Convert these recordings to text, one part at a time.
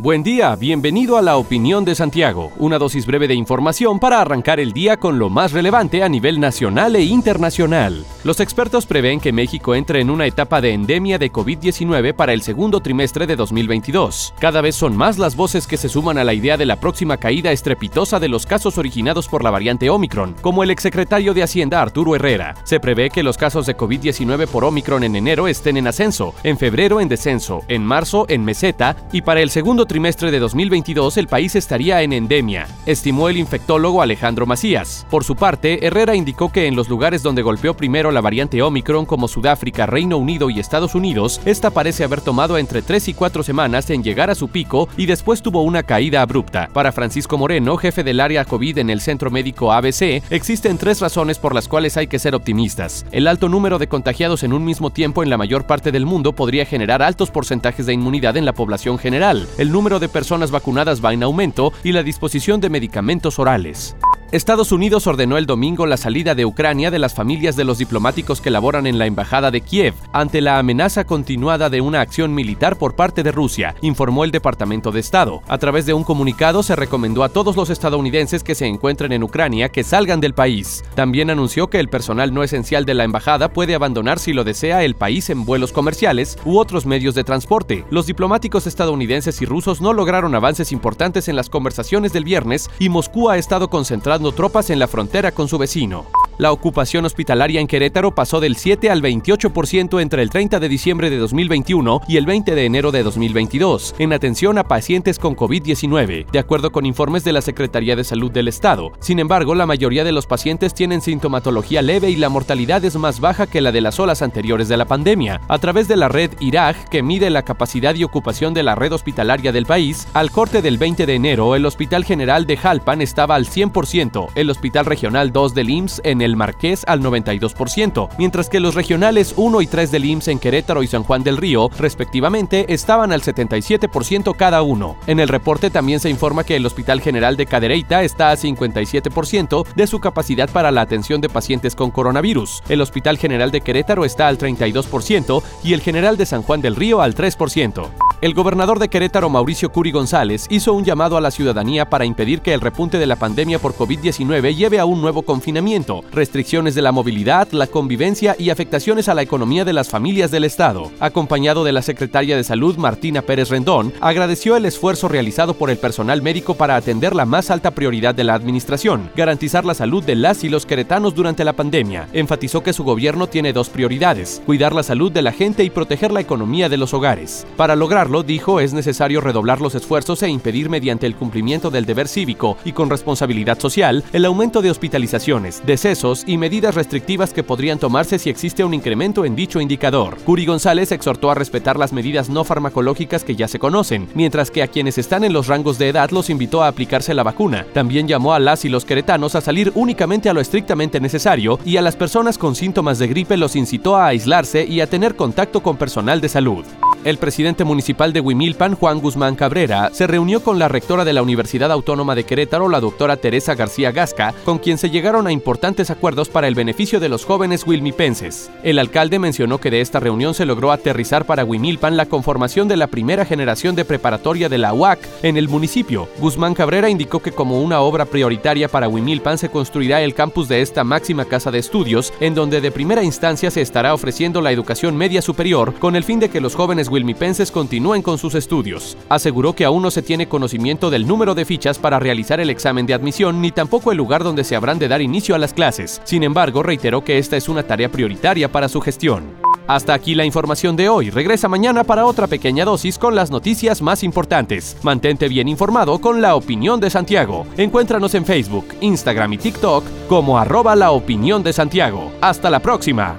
Buen día, bienvenido a la opinión de Santiago, una dosis breve de información para arrancar el día con lo más relevante a nivel nacional e internacional. Los expertos prevén que México entre en una etapa de endemia de COVID-19 para el segundo trimestre de 2022. Cada vez son más las voces que se suman a la idea de la próxima caída estrepitosa de los casos originados por la variante Omicron, como el exsecretario de Hacienda Arturo Herrera. Se prevé que los casos de COVID-19 por Omicron en enero estén en ascenso, en febrero en descenso, en marzo en meseta y para el segundo trimestre de 2022 el país estaría en endemia, estimó el infectólogo Alejandro Macías. Por su parte, Herrera indicó que en los lugares donde golpeó primero la variante Omicron como Sudáfrica, Reino Unido y Estados Unidos, esta parece haber tomado entre 3 y 4 semanas en llegar a su pico y después tuvo una caída abrupta. Para Francisco Moreno, jefe del área COVID en el Centro Médico ABC, existen tres razones por las cuales hay que ser optimistas. El alto número de contagiados en un mismo tiempo en la mayor parte del mundo podría generar altos porcentajes de inmunidad en la población general. El número de personas vacunadas va en aumento y la disposición de medicamentos orales. Estados Unidos ordenó el domingo la salida de Ucrania de las familias de los diplomáticos que laboran en la Embajada de Kiev ante la amenaza continuada de una acción militar por parte de Rusia, informó el Departamento de Estado. A través de un comunicado se recomendó a todos los estadounidenses que se encuentren en Ucrania que salgan del país. También anunció que el personal no esencial de la embajada puede abandonar si lo desea el país en vuelos comerciales u otros medios de transporte. Los diplomáticos estadounidenses y rusos no lograron avances importantes en las conversaciones del viernes y Moscú ha estado concentrado tropas en la frontera con su vecino. La ocupación hospitalaria en Querétaro pasó del 7 al 28% entre el 30 de diciembre de 2021 y el 20 de enero de 2022, en atención a pacientes con COVID-19, de acuerdo con informes de la Secretaría de Salud del Estado. Sin embargo, la mayoría de los pacientes tienen sintomatología leve y la mortalidad es más baja que la de las olas anteriores de la pandemia. A través de la red IRAG, que mide la capacidad y ocupación de la red hospitalaria del país, al corte del 20 de enero, el Hospital General de Jalpan estaba al 100%, el Hospital Regional 2 del IMSS en el el Marqués al 92%, mientras que los regionales 1 y 3 del IMSS en Querétaro y San Juan del Río, respectivamente, estaban al 77% cada uno. En el reporte también se informa que el Hospital General de Cadereyta está a 57% de su capacidad para la atención de pacientes con coronavirus. El Hospital General de Querétaro está al 32% y el General de San Juan del Río al 3%. El gobernador de Querétaro, Mauricio Curi González, hizo un llamado a la ciudadanía para impedir que el repunte de la pandemia por COVID-19 lleve a un nuevo confinamiento, restricciones de la movilidad, la convivencia y afectaciones a la economía de las familias del Estado. Acompañado de la secretaria de Salud, Martina Pérez Rendón, agradeció el esfuerzo realizado por el personal médico para atender la más alta prioridad de la administración, garantizar la salud de las y los queretanos durante la pandemia. Enfatizó que su gobierno tiene dos prioridades, cuidar la salud de la gente y proteger la economía de los hogares. Para lograr dijo, es necesario redoblar los esfuerzos e impedir mediante el cumplimiento del deber cívico y con responsabilidad social el aumento de hospitalizaciones, decesos y medidas restrictivas que podrían tomarse si existe un incremento en dicho indicador. Curi González exhortó a respetar las medidas no farmacológicas que ya se conocen, mientras que a quienes están en los rangos de edad los invitó a aplicarse la vacuna. También llamó a las y los queretanos a salir únicamente a lo estrictamente necesario y a las personas con síntomas de gripe los incitó a aislarse y a tener contacto con personal de salud. El presidente municipal de Huimilpan, Juan Guzmán Cabrera, se reunió con la rectora de la Universidad Autónoma de Querétaro, la doctora Teresa García Gasca, con quien se llegaron a importantes acuerdos para el beneficio de los jóvenes huilmipenses. El alcalde mencionó que de esta reunión se logró aterrizar para Huimilpan la conformación de la primera generación de preparatoria de la UAC en el municipio. Guzmán Cabrera indicó que como una obra prioritaria para Huimilpan se construirá el campus de esta máxima casa de estudios, en donde de primera instancia se estará ofreciendo la educación media superior con el fin de que los jóvenes wilmipenses continúen con sus estudios. Aseguró que aún no se tiene conocimiento del número de fichas para realizar el examen de admisión ni tampoco el lugar donde se habrán de dar inicio a las clases. Sin embargo, reiteró que esta es una tarea prioritaria para su gestión. Hasta aquí la información de hoy. Regresa mañana para otra pequeña dosis con las noticias más importantes. Mantente bien informado con la opinión de Santiago. Encuéntranos en Facebook, Instagram y TikTok como arroba la opinión de Santiago. Hasta la próxima.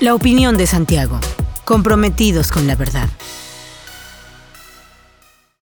La opinión de Santiago comprometidos con la verdad.